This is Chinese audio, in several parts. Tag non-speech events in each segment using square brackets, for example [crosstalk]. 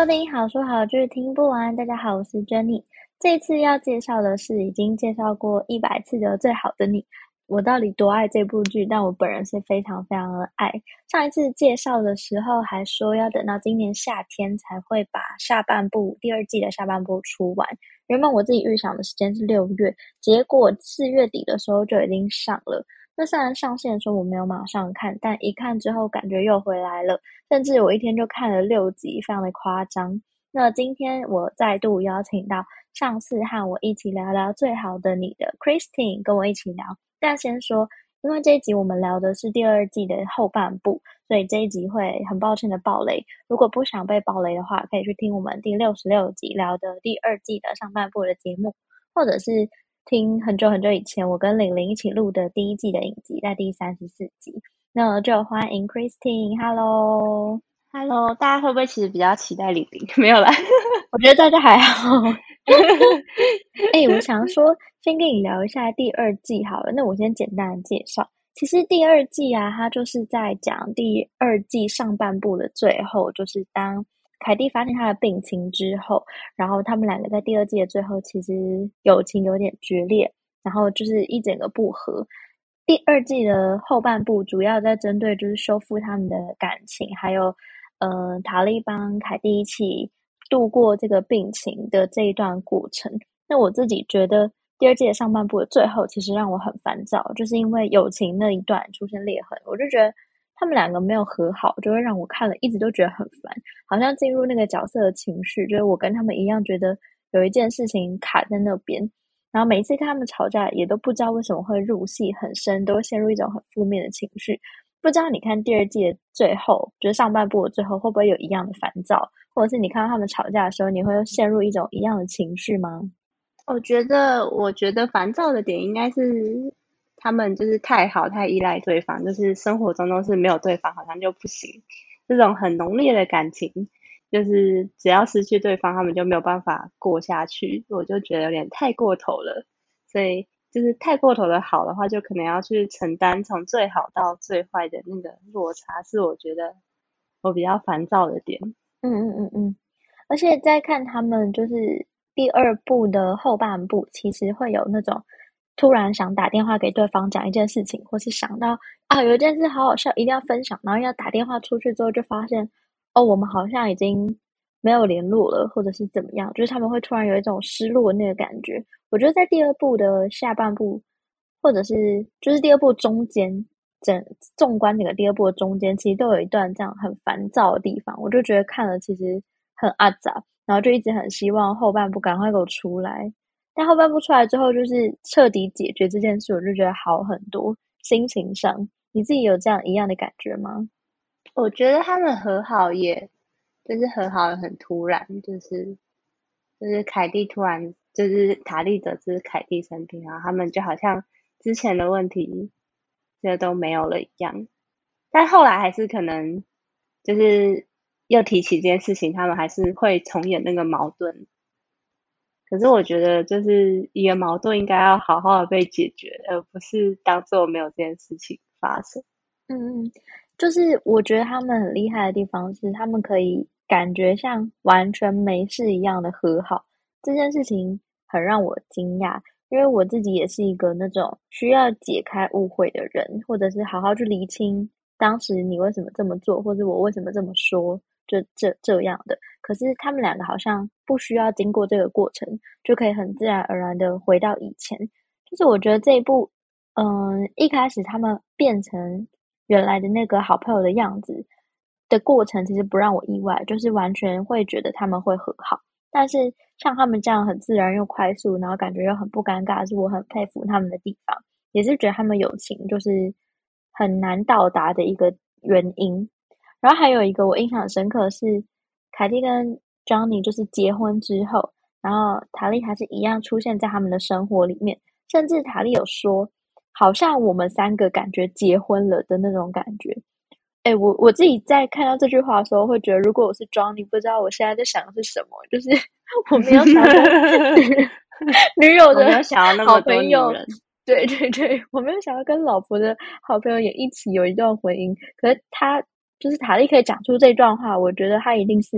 收听好书好剧听不完。大家好，我是 Jenny。这次要介绍的是已经介绍过一百次的《最好的你》。我到底多爱这部剧？但我本人是非常非常的爱。上一次介绍的时候还说要等到今年夏天才会把下半部第二季的下半部出完。原本我自己预想的时间是六月，结果四月底的时候就已经上了。那虽然上线的时候我没有马上看，但一看之后感觉又回来了，甚至我一天就看了六集，非常的夸张。那今天我再度邀请到上次和我一起聊聊最好的你的 Christine 跟我一起聊。但先说，因为这一集我们聊的是第二季的后半部，所以这一集会很抱歉的爆雷。如果不想被爆雷的话，可以去听我们第六十六集聊的第二季的上半部的节目，或者是。听很久很久以前，我跟玲玲一起录的第一季的影集，在第三十四集，那就欢迎 Christine，Hello，Hello，大家会不会其实比较期待玲玲？[laughs] 没有啦，我觉得大家还好。[laughs] 哎、欸，我想说，先跟你聊一下第二季好了。那我先简单的介绍，其实第二季啊，它就是在讲第二季上半部的最后，就是当。凯蒂发现他的病情之后，然后他们两个在第二季的最后，其实友情有点决裂，然后就是一整个不和。第二季的后半部主要在针对就是修复他们的感情，还有呃塔莉帮凯蒂一起度过这个病情的这一段过程。那我自己觉得第二季的上半部的最后，其实让我很烦躁，就是因为友情那一段出现裂痕，我就觉得。他们两个没有和好，就会让我看了一直都觉得很烦，好像进入那个角色的情绪，就是我跟他们一样，觉得有一件事情卡在那边。然后每一次跟他们吵架，也都不知道为什么会入戏很深，都会陷入一种很负面的情绪。不知道你看第二季的最后，就是上半部的最后，会不会有一样的烦躁？或者是你看到他们吵架的时候，你会陷入一种一样的情绪吗？我觉得，我觉得烦躁的点应该是。他们就是太好，太依赖对方，就是生活中都是没有对方好像就不行。这种很浓烈的感情，就是只要失去对方，他们就没有办法过下去。我就觉得有点太过头了，所以就是太过头的好的话，就可能要去承担从最好到最坏的那个落差，是我觉得我比较烦躁的点。嗯嗯嗯嗯，而且在看他们就是第二部的后半部，其实会有那种。突然想打电话给对方讲一件事情，或是想到啊有一件事好好笑，一定要分享，然后要打电话出去之后，就发现哦我们好像已经没有联络了，或者是怎么样，就是他们会突然有一种失落的那个感觉。我觉得在第二部的下半部，或者是就是第二部中间，整纵观整个第二部的中间，其实都有一段这样很烦躁的地方，我就觉得看了其实很阿杂，然后就一直很希望后半部赶快给我出来。但后半部出来之后，就是彻底解决这件事，我就觉得好很多。心情上，你自己有这样一样的感觉吗？我觉得他们和好也，就是和好的很突然，就是就是凯蒂突然就是塔莉得知凯蒂生病，然后他们就好像之前的问题就都没有了一样。但后来还是可能就是又提起这件事情，他们还是会重演那个矛盾。可是我觉得，就是一个矛盾应该要好好的被解决，而不是当做没有这件事情发生。嗯嗯，就是我觉得他们很厉害的地方是，他们可以感觉像完全没事一样的和好。这件事情很让我惊讶，因为我自己也是一个那种需要解开误会的人，或者是好好去厘清当时你为什么这么做，或者我为什么这么说。就这这样的，可是他们两个好像不需要经过这个过程，就可以很自然而然的回到以前。就是我觉得这一部，嗯，一开始他们变成原来的那个好朋友的样子的过程，其实不让我意外，就是完全会觉得他们会和好。但是像他们这样很自然又快速，然后感觉又很不尴尬，是我很佩服他们的地方，也是觉得他们友情就是很难到达的一个原因。然后还有一个我印象很深刻的是，凯蒂跟 Johnny 就是结婚之后，然后塔莉还是一样出现在他们的生活里面，甚至塔莉有说，好像我们三个感觉结婚了的那种感觉。哎，我我自己在看到这句话的时候，会觉得，如果我是 Johnny，不知道我现在在想的是什么，就是 [laughs] 我没有想到 [laughs] 女友的好朋友。对对对，我没有想要跟老婆的好朋友也一起有一段婚姻。可是他就是塔莉可以讲出这段话，我觉得他一定是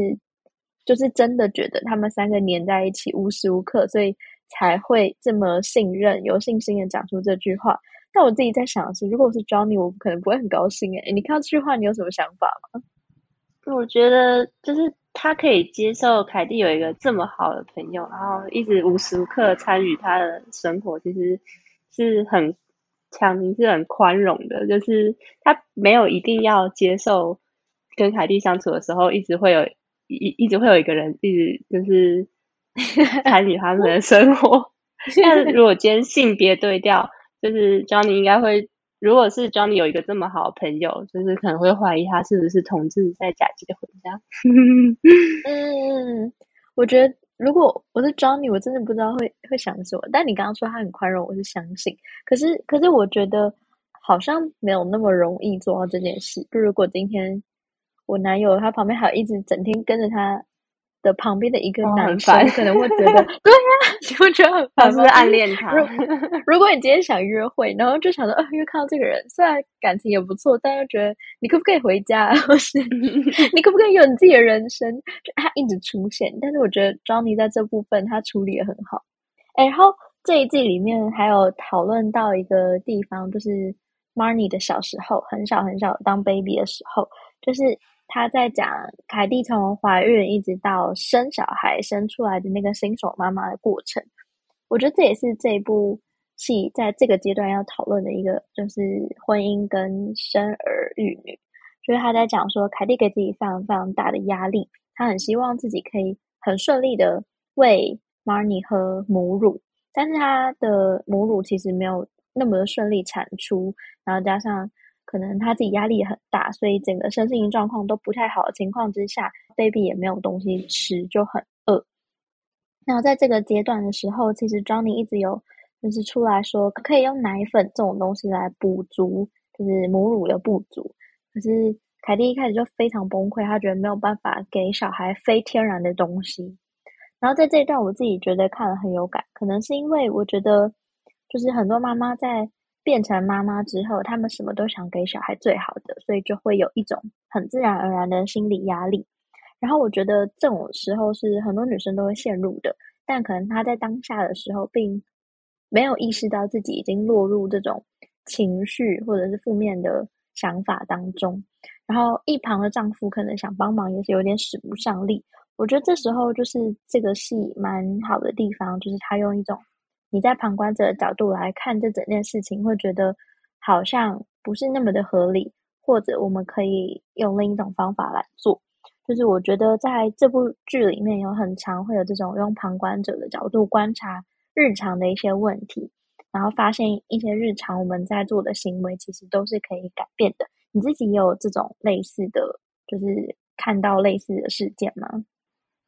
就是真的觉得他们三个黏在一起，无时无刻，所以才会这么信任、有信心的讲出这句话。但我自己在想的是，如果我是 Johnny，我可能不会很高兴。诶，你看到这句话，你有什么想法吗？我觉得就是他可以接受凯蒂有一个这么好的朋友，然后一直无时无刻参与他的生活，其实。是很强尼，是很宽容的，就是他没有一定要接受跟凯蒂相处的时候，一直会有一一直会有一个人一直就是 [laughs] 参与他们的生活。但如果今天性别对调，就是 Johnny 应该会，如果是 Johnny 有一个这么好的朋友，就是可能会怀疑他是不是同志在假结婚这样。[laughs] 嗯，我觉得。如果我是 Johnny，我真的不知道会会想什么。但你刚刚说他很宽容，我是相信。可是，可是我觉得好像没有那么容易做到这件事。就如果今天我男友他旁边还有一直整天跟着他。的旁边的一个男生可能会觉得，[laughs] 对呀、啊，你会觉得很烦，是不是暗恋他？[laughs] 如果你今天想约会，然后就想说，呃，又看到这个人，虽然感情也不错，但又觉得你可不可以回家，[laughs] 或是你可不可以有你自己的人生？就他一直出现，但是我觉得 Johnny 在这部分他处理的很好。哎，然后这一季里面还有讨论到一个地方，就是 Marnie 的小时候，很小很小当 baby 的时候，就是。他在讲凯蒂从怀孕一直到生小孩生出来的那个新手妈妈的过程，我觉得这也是这一部戏在这个阶段要讨论的一个，就是婚姻跟生儿育女。所以他在讲说，凯蒂给自己非常非常大的压力，他很希望自己可以很顺利的喂 Marnie 喝母乳，但是他的母乳其实没有那么的顺利产出，然后加上。可能他自己压力也很大，所以整个身心状况都不太好的情况之下，baby 也没有东西吃，就很饿。那在这个阶段的时候，其实 Johnny 一直有就是出来说，可以用奶粉这种东西来补足，就是母乳的不足。可是凯蒂一开始就非常崩溃，他觉得没有办法给小孩非天然的东西。然后在这一段，我自己觉得看了很有感，可能是因为我觉得就是很多妈妈在。变成妈妈之后，他们什么都想给小孩最好的，所以就会有一种很自然而然的心理压力。然后我觉得这种时候是很多女生都会陷入的，但可能她在当下的时候并没有意识到自己已经落入这种情绪或者是负面的想法当中。然后一旁的丈夫可能想帮忙，也是有点使不上力。我觉得这时候就是这个戏蛮好的地方，就是他用一种。你在旁观者的角度来看这整件事情，会觉得好像不是那么的合理，或者我们可以用另一种方法来做。就是我觉得在这部剧里面有很常会有这种用旁观者的角度观察日常的一些问题，然后发现一些日常我们在做的行为其实都是可以改变的。你自己也有这种类似的，就是看到类似的事件吗？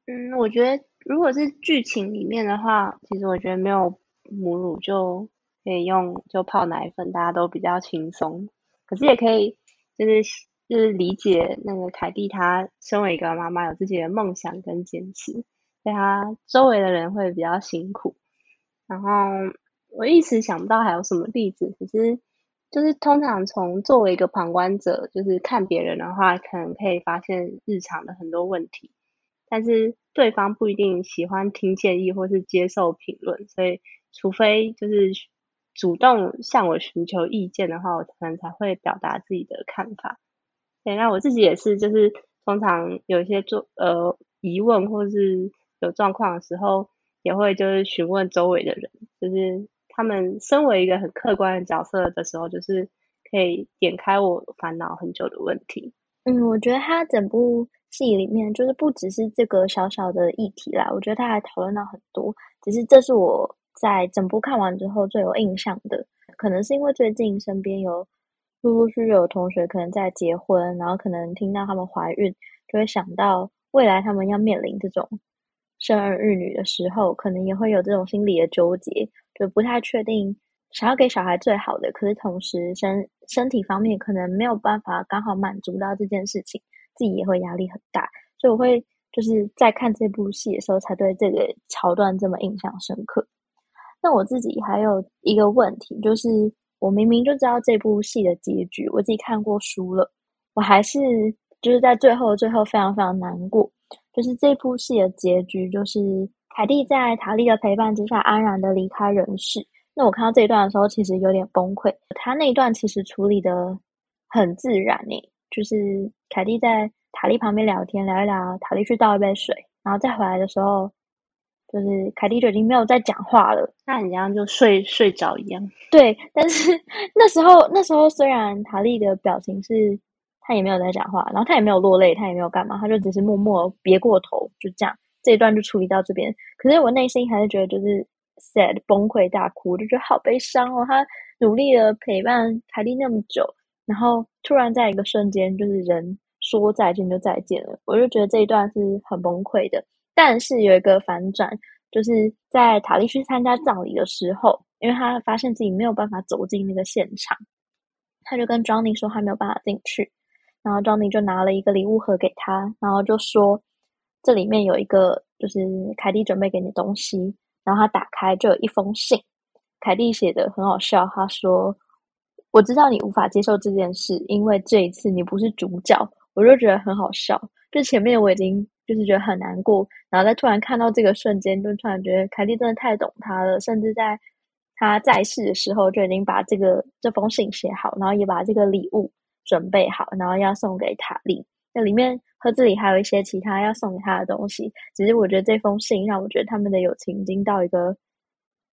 嗯，我觉得如果是剧情里面的话，其实我觉得没有。母乳就可以用，就泡奶粉，大家都比较轻松。可是也可以，就是就是理解那个凯蒂，她身为一个妈妈，有自己的梦想跟坚持，所以她周围的人会比较辛苦。然后我一时想不到还有什么例子，可是就是通常从作为一个旁观者，就是看别人的话，可能可以发现日常的很多问题，但是对方不一定喜欢听建议或是接受评论，所以。除非就是主动向我寻求意见的话，我可能才会表达自己的看法。对，那我自己也是，就是通常有一些做呃疑问或是有状况的时候，也会就是询问周围的人，就是他们身为一个很客观的角色的时候，就是可以点开我烦恼很久的问题。嗯，我觉得他整部戏里面就是不只是这个小小的议题啦，我觉得他还讨论到很多，只是这是我。在整部看完之后，最有印象的，可能是因为最近身边有陆陆续续有同学可能在结婚，然后可能听到他们怀孕，就会想到未来他们要面临这种生儿育女的时候，可能也会有这种心理的纠结，就不太确定想要给小孩最好的，可是同时身身体方面可能没有办法刚好满足到这件事情，自己也会压力很大。所以我会就是在看这部戏的时候，才对这个桥段这么印象深刻。那我自己还有一个问题，就是我明明就知道这部戏的结局，我自己看过书了，我还是就是在最后最后非常非常难过。就是这部戏的结局，就是凯蒂在塔莉的陪伴之下安然的离开人世。那我看到这一段的时候，其实有点崩溃。他那一段其实处理的很自然诶，就是凯蒂在塔莉旁边聊天，聊一聊，塔莉去倒一杯水，然后再回来的时候，就是凯蒂就已经没有再讲话了，那很像就睡睡着一样。对，但是那时候那时候虽然塔莉的表情是。她也没有在讲话，然后她也没有落泪，她也没有干嘛，她就只是默默别过头，就这样，这一段就处理到这边。可是我内心还是觉得就是 sad 崩溃大哭，就觉得好悲伤哦。他努力的陪伴凯蒂那么久，然后突然在一个瞬间，就是人说再见就再见了，我就觉得这一段是很崩溃的。但是有一个反转，就是在塔莉去参加葬礼的时候，因为他发现自己没有办法走进那个现场，他就跟 Johnny 说他没有办法进去。然后 Johnny 就拿了一个礼物盒给他，然后就说：“这里面有一个就是凯蒂准备给你东西。”然后他打开就有一封信，凯蒂写的很好笑。他说：“我知道你无法接受这件事，因为这一次你不是主角。”我就觉得很好笑。就前面我已经就是觉得很难过，然后再突然看到这个瞬间，就突然觉得凯蒂真的太懂他了。甚至在他在世的时候就已经把这个这封信写好，然后也把这个礼物。准备好，然后要送给塔莉。那里面盒子里还有一些其他要送给他的东西。只是我觉得这封信让我觉得他们的友情已经到一个，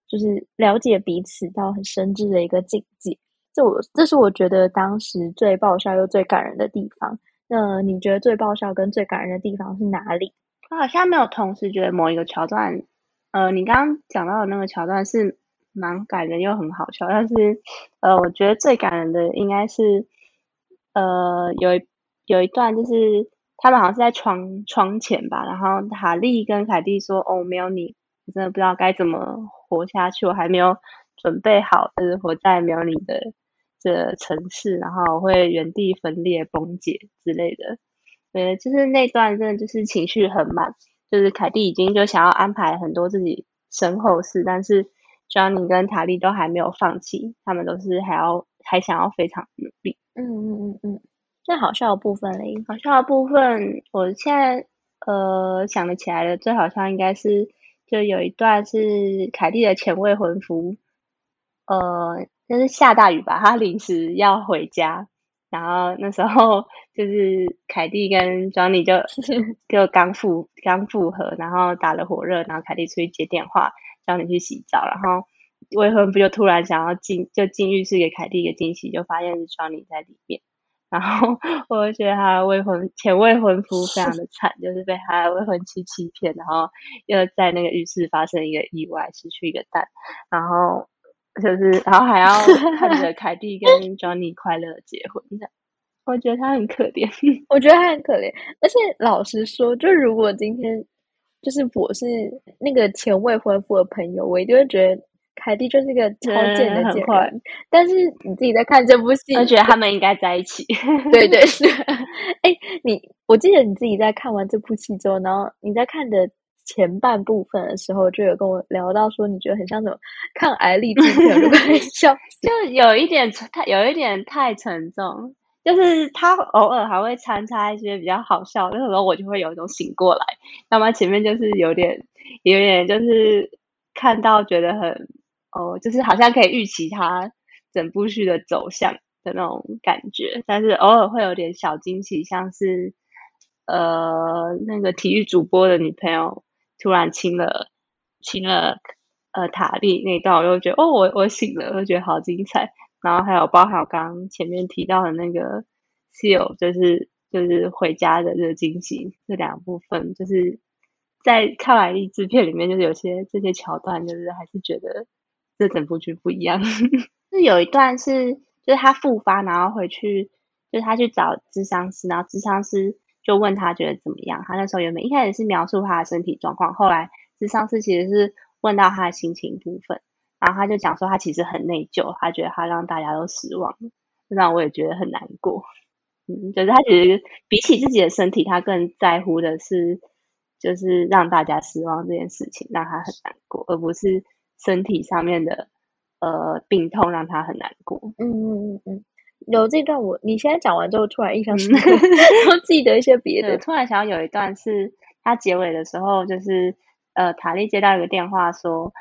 就是了解彼此到很深挚的一个境界。这我这是我觉得当时最爆笑又最感人的地方。那你觉得最爆笑跟最感人的地方是哪里？我好像没有同时觉得某一个桥段。呃，你刚刚讲到的那个桥段是蛮感人又很好笑，但是呃，我觉得最感人的应该是。呃，有一有一段就是他们好像是在窗窗前吧，然后塔莉跟凯蒂说：“哦，没有你，我真的不知道该怎么活下去，我还没有准备好，就是活在没有你的这城市，然后我会原地分裂崩解之类的。”对，就是那段真的就是情绪很满，就是凯蒂已经就想要安排很多自己身后事，但是 Johnny 跟塔莉都还没有放弃，他们都是还要还想要非常努力。嗯嗯嗯嗯，最好笑的部分嘞？好笑的部分，我现在呃想得起来的最好笑应该是，就有一段是凯蒂的前未婚夫，呃，就是下大雨吧，他临时要回家，然后那时候就是凯蒂跟 Johnny 就 [laughs] 就刚复刚复合，然后打了火热，然后凯蒂出去接电话，Johnny 去洗澡，然后。未婚夫就突然想要进，就进浴室给凯蒂一个惊喜，就发现是 Johnny 在里面。然后 [laughs] 我就觉得他的未婚前未婚夫非常的惨，就是被他的未婚妻欺骗，然后又在那个浴室发生一个意外，失去一个蛋。然后就是，然后还要看着 [laughs] 凯蒂跟 Johnny 快乐结婚，这样我觉得他很可怜。[laughs] 我觉得他很可怜，而且老实说，就如果今天就是我是那个前未婚夫的朋友，我一定会觉得。凯蒂就是一个超贱的贱人，嗯、但是你自己在看这部戏，我觉得他们应该在一起。[laughs] 对对是。哎，你我记得你自己在看完这部戏之后，然后你在看的前半部分的时候，就有跟我聊到说，你觉得很像什么 [laughs] 抗癌励志片，很 [laughs] 笑，就有一点太有一点太沉重。就是他偶尔还会掺插一些比较好笑，那时候我就会有一种醒过来。那么前面就是有点有点就是看到觉得很。哦，就是好像可以预期他整部剧的走向的那种感觉，但是偶尔会有点小惊喜，像是呃那个体育主播的女朋友突然亲了亲了呃塔莉那一段，我就觉得哦，我我醒了，我觉得好精彩。然后还有包含我刚前面提到的那个 Seal，就是就是回家的这个惊喜，这两部分就是在看完励志片里面，就是有些这些桥段，就是还是觉得。这整部剧不一样，[laughs] 是有一段是，就是他复发，然后回去，就是他去找智商师，然后智商师就问他觉得怎么样。他那时候原本一开始是描述他的身体状况，后来是上次其实是问到他的心情部分，然后他就讲说他其实很内疚，他觉得他让大家都失望，让我也觉得很难过。嗯，就是他其实比起自己的身体，他更在乎的是就是让大家失望这件事情，让他很难过，而不是身体上面的。呃，病痛让他很难过。嗯嗯嗯嗯，有这段我，你现在讲完之后，突然印象深刻，[laughs] 然后记得一些别的。突然想到有一段是他结尾的时候，就是呃，塔莉接到一个电话说，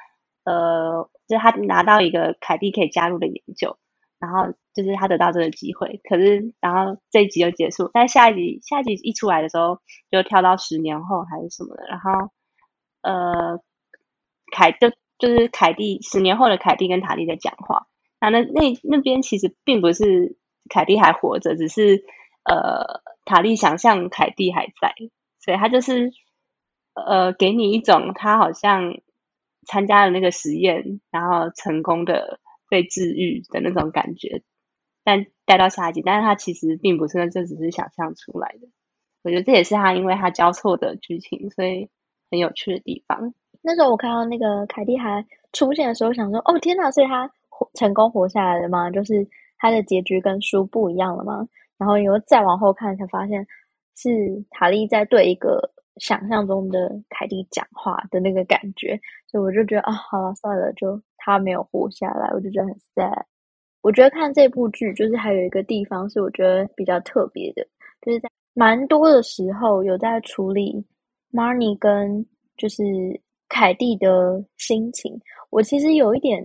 呃，就是他拿到一个凯蒂可以加入的研究，然后就是他得到这个机会。可是，然后这一集就结束，但下一集下一集一出来的时候，就跳到十年后还是什么的，然后呃，凯就。就是凯蒂十年后的凯蒂跟塔莉在讲话，那那那那边其实并不是凯蒂还活着，只是呃塔莉想象凯蒂还在，所以他就是呃给你一种他好像参加了那个实验，然后成功的被治愈的那种感觉，但带到下一集，但是他其实并不是，这只是想象出来的。我觉得这也是他因为他交错的剧情，所以很有趣的地方。那时候我看到那个凯蒂还出现的时候，想说：“哦天哪！所以他成功活下来了吗？就是他的结局跟书不一样了吗？”然后又再往后看，才发现是塔莉在对一个想象中的凯蒂讲话的那个感觉，所以我就觉得啊，好了，算了，就他没有活下来，我就觉得很 sad。我觉得看这部剧，就是还有一个地方是我觉得比较特别的，就是在蛮多的时候有在处理 Marnie 跟就是。凯蒂的心情，我其实有一点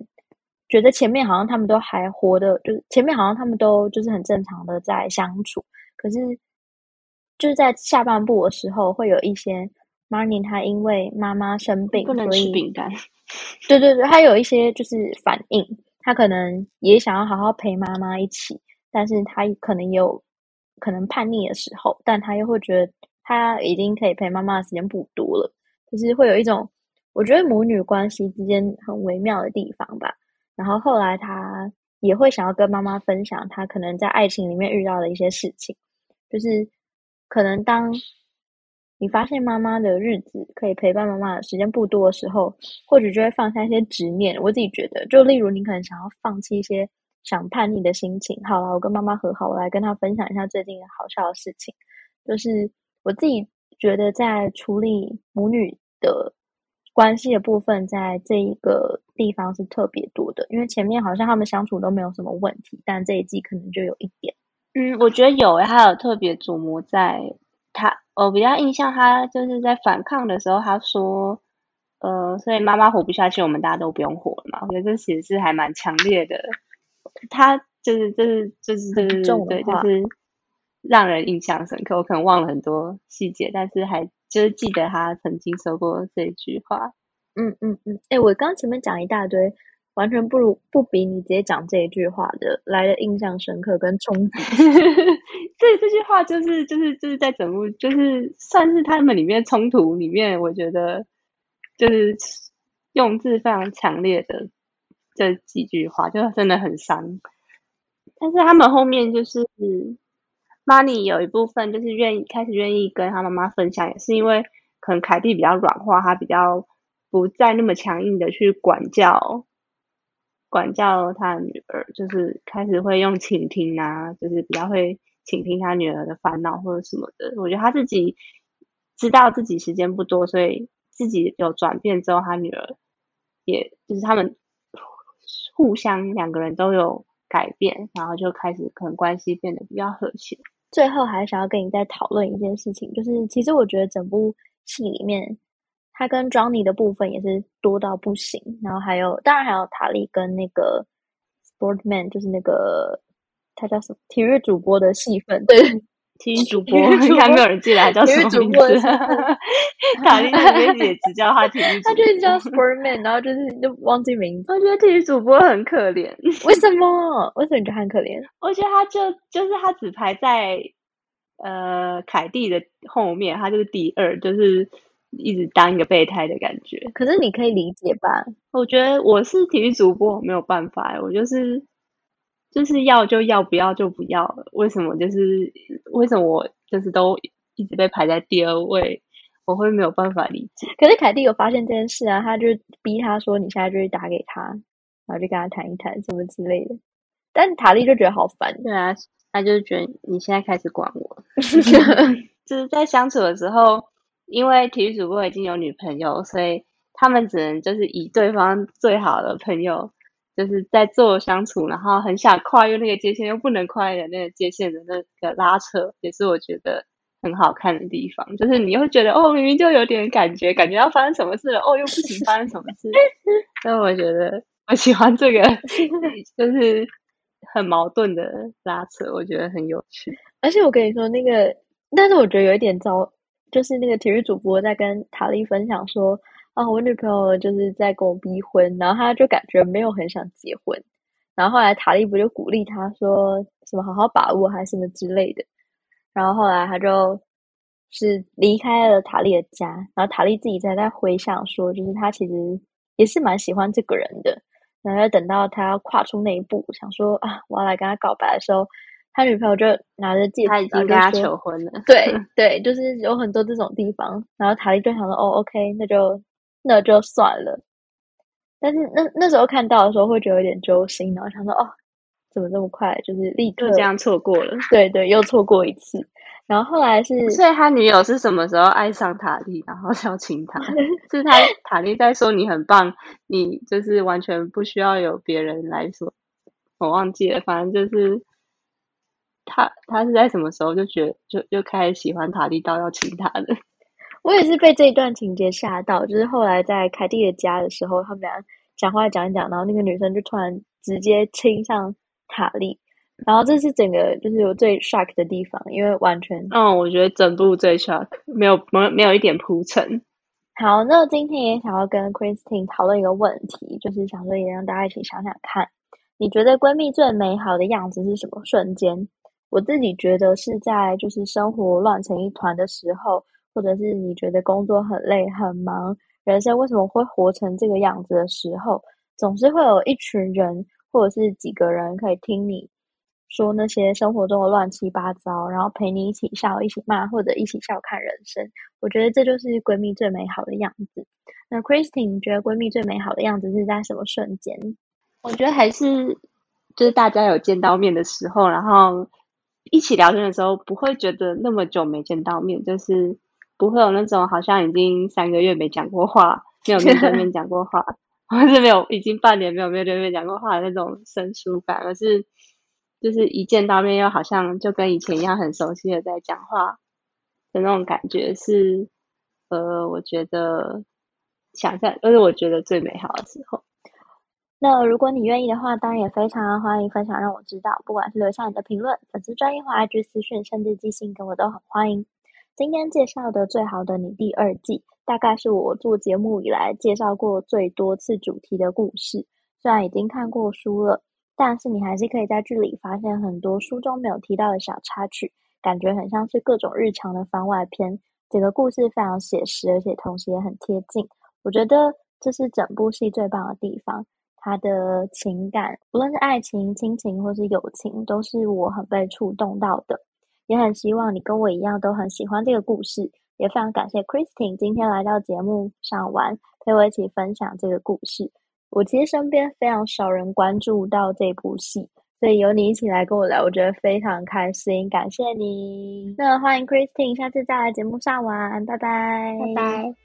觉得前面好像他们都还活的，就是前面好像他们都就是很正常的在相处，可是就是在下半部的时候，会有一些 Marnie 他因为妈妈生病，不能吃饼干，对对对，他有一些就是反应，他可能也想要好好陪妈妈一起，但是他可能有可能叛逆的时候，但他又会觉得他已经可以陪妈妈的时间不多了，就是会有一种。我觉得母女关系之间很微妙的地方吧。然后后来他也会想要跟妈妈分享他可能在爱情里面遇到的一些事情，就是可能当你发现妈妈的日子可以陪伴妈妈的时间不多的时候，或许就会放下一些执念。我自己觉得，就例如你可能想要放弃一些想叛逆的心情。好了，我跟妈妈和好，我来跟她分享一下最近好笑的事情。就是我自己觉得在处理母女的。关系的部分在这一个地方是特别多的，因为前面好像他们相处都没有什么问题，但这一季可能就有一点。嗯，我觉得有诶，他有特别琢磨在他，我比较印象他就是在反抗的时候，他说，呃，所以妈妈活不下去，我们大家都不用活了嘛。我觉得这其实是还蛮强烈的，他就是就是就是就是对，就是让人印象深刻。我可能忘了很多细节，但是还。就是记得他曾经说过这句话，嗯嗯嗯，哎、欸，我刚前面讲一大堆，完全不如不比你直接讲这一句话的来的印象深刻跟冲击。[laughs] 这这句话就是就是就是在整部就是算是他们里面冲突里面，我觉得就是用字非常强烈的这几句话，就真的很伤。但是他们后面就是。Money 有一部分就是愿意开始愿意跟他妈妈分享，也是因为可能凯蒂比较软化，他比较不再那么强硬的去管教管教他女儿，就是开始会用倾听啊，就是比较会倾听他女儿的烦恼或者什么的。我觉得他自己知道自己时间不多，所以自己有转变之后，他女儿也就是他们互相两个人都有改变，然后就开始可能关系变得比较和谐。最后还想要跟你再讨论一件事情，就是其实我觉得整部戏里面，他跟 Johnny 的部分也是多到不行。然后还有，当然还有塔莉跟那个 Sportman，就是那个他叫什么体育主播的戏份，对。体育主播，[laughs] 应该没有人记得他叫什么名字。卡莉那边也只叫他体育主播，[laughs] 他就是叫 Sportman，然后就是就忘记名字。我觉得体育主播很可怜，为什么？为什么你觉得很可怜？我觉得他就就是他只排在呃凯蒂的后面，他就是第二，就是一直当一个备胎的感觉。可是你可以理解吧？我觉得我是体育主播，没有办法，我就是。就是要就要，不要就不要。为什么？就是为什么我就是都一直被排在第二位，我会没有办法理解。可是凯蒂有发现这件事啊，他就逼他说：“你现在就去打给他，然后就跟他谈一谈什么之类的。”但塔莉就觉得好烦。对啊，他就觉得你现在开始管我，[laughs] 就是在相处的时候，因为体育主播已经有女朋友，所以他们只能就是以对方最好的朋友。就是在做相处，然后很想跨越那个界限，又不能跨越那个界限的那个拉扯，也是我觉得很好看的地方。就是你会觉得哦，明明就有点感觉，感觉要发生什么事了，哦，又不行，发生什么事？[laughs] 所以我觉得我喜欢这个，[laughs] 就是很矛盾的拉扯，我觉得很有趣。而且我跟你说那个，但是我觉得有一点糟，就是那个体育主播在跟塔莉分享说。啊，我女朋友就是在跟我逼婚，然后他就感觉没有很想结婚，然后后来塔莉不就鼓励他说什么好好把握还是什么之类的，然后后来他就是离开了塔莉的家，然后塔莉自己在在回想说，就是他其实也是蛮喜欢这个人的，然后等到他要跨出那一步，想说啊，我要来跟他告白的时候，他女朋友就拿着戒指，他已经跟他求婚了，[laughs] 对对，就是有很多这种地方，然后塔莉就想说，哦，OK，那就。那就算了，但是那那时候看到的时候会觉得有点揪心，然后想说哦，怎么这么快，就是立刻就这样错过了，对对，又错过一次。然后后来是，[laughs] 所以他女友是什么时候爱上塔莉，然后要亲 [laughs] 他？是他塔莉在说你很棒，你就是完全不需要有别人来说，我忘记了，反正就是他他是在什么时候就觉得就就开始喜欢塔莉到要亲他的。我也是被这一段情节吓到，就是后来在凯蒂的家的时候，他们俩讲话讲一讲，然后那个女生就突然直接亲上塔莉，然后这是整个就是有最 shock 的地方，因为完全嗯，我觉得整部最 shock，没有没有没有一点铺陈。好，那今天也想要跟 Christine 讨论一个问题，就是想说也让大家一起想想看，你觉得闺蜜最美好的样子是什么瞬间？我自己觉得是在就是生活乱成一团的时候。或者是你觉得工作很累很忙，人生为什么会活成这个样子的时候，总是会有一群人或者是几个人可以听你说那些生活中的乱七八糟，然后陪你一起笑、一起骂或者一起笑看人生。我觉得这就是闺蜜最美好的样子。那 Christine，你觉得闺蜜最美好的样子是在什么瞬间？我觉得还是就是大家有见到面的时候，然后一起聊天的时候，不会觉得那么久没见到面，就是。不会有那种好像已经三个月没讲过话，没有面对面讲过话，或是没有已经半年没有面对面讲过话的那种生疏感，而是就是一见到面又好像就跟以前一样很熟悉的在讲话的那种感觉是，呃，我觉得想象，而是我觉得最美好的时候。那如果你愿意的话，当然也非常欢迎分享让我知道，不管是留下你的评论、粉丝专页或 IG 私讯，甚至寄信给我都很欢迎。今天介绍的《最好的你》第二季，大概是我做节目以来介绍过最多次主题的故事。虽然已经看过书了，但是你还是可以在剧里发现很多书中没有提到的小插曲，感觉很像是各种日常的番外篇。整个故事非常写实，而且同时也很贴近。我觉得这是整部戏最棒的地方。它的情感，无论是爱情、亲情或是友情，都是我很被触动到的。也很希望你跟我一样都很喜欢这个故事，也非常感谢 Christine 今天来到节目上玩，陪我一起分享这个故事。我其实身边非常少人关注到这部戏，所以有你一起来跟我聊，我觉得非常开心，感谢你。那欢迎 Christine 下次再来节目上玩，拜拜，拜拜。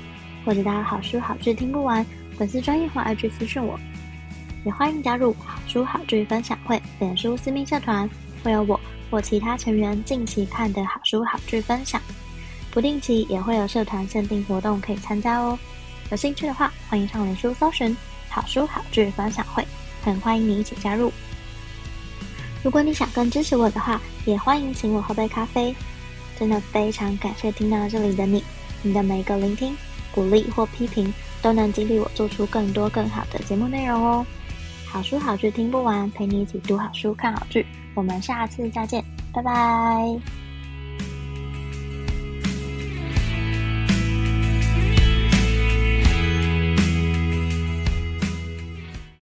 或者大家好书好剧听不完，粉丝专业或 IG 私讯我，也欢迎加入好书好剧分享会脸书私密社团，会有我或其他成员近期看的好书好剧分享，不定期也会有社团限定活动可以参加哦。有兴趣的话，欢迎上脸书搜寻“好书好剧分享会”，很欢迎你一起加入。如果你想更支持我的话，也欢迎请我喝杯咖啡。真的非常感谢听到这里的你，你的每一个聆听、鼓励或批评，都能激励我做出更多更好的节目内容哦。好书好剧听不完，陪你一起读好书、看好剧。我们下次再见，拜拜。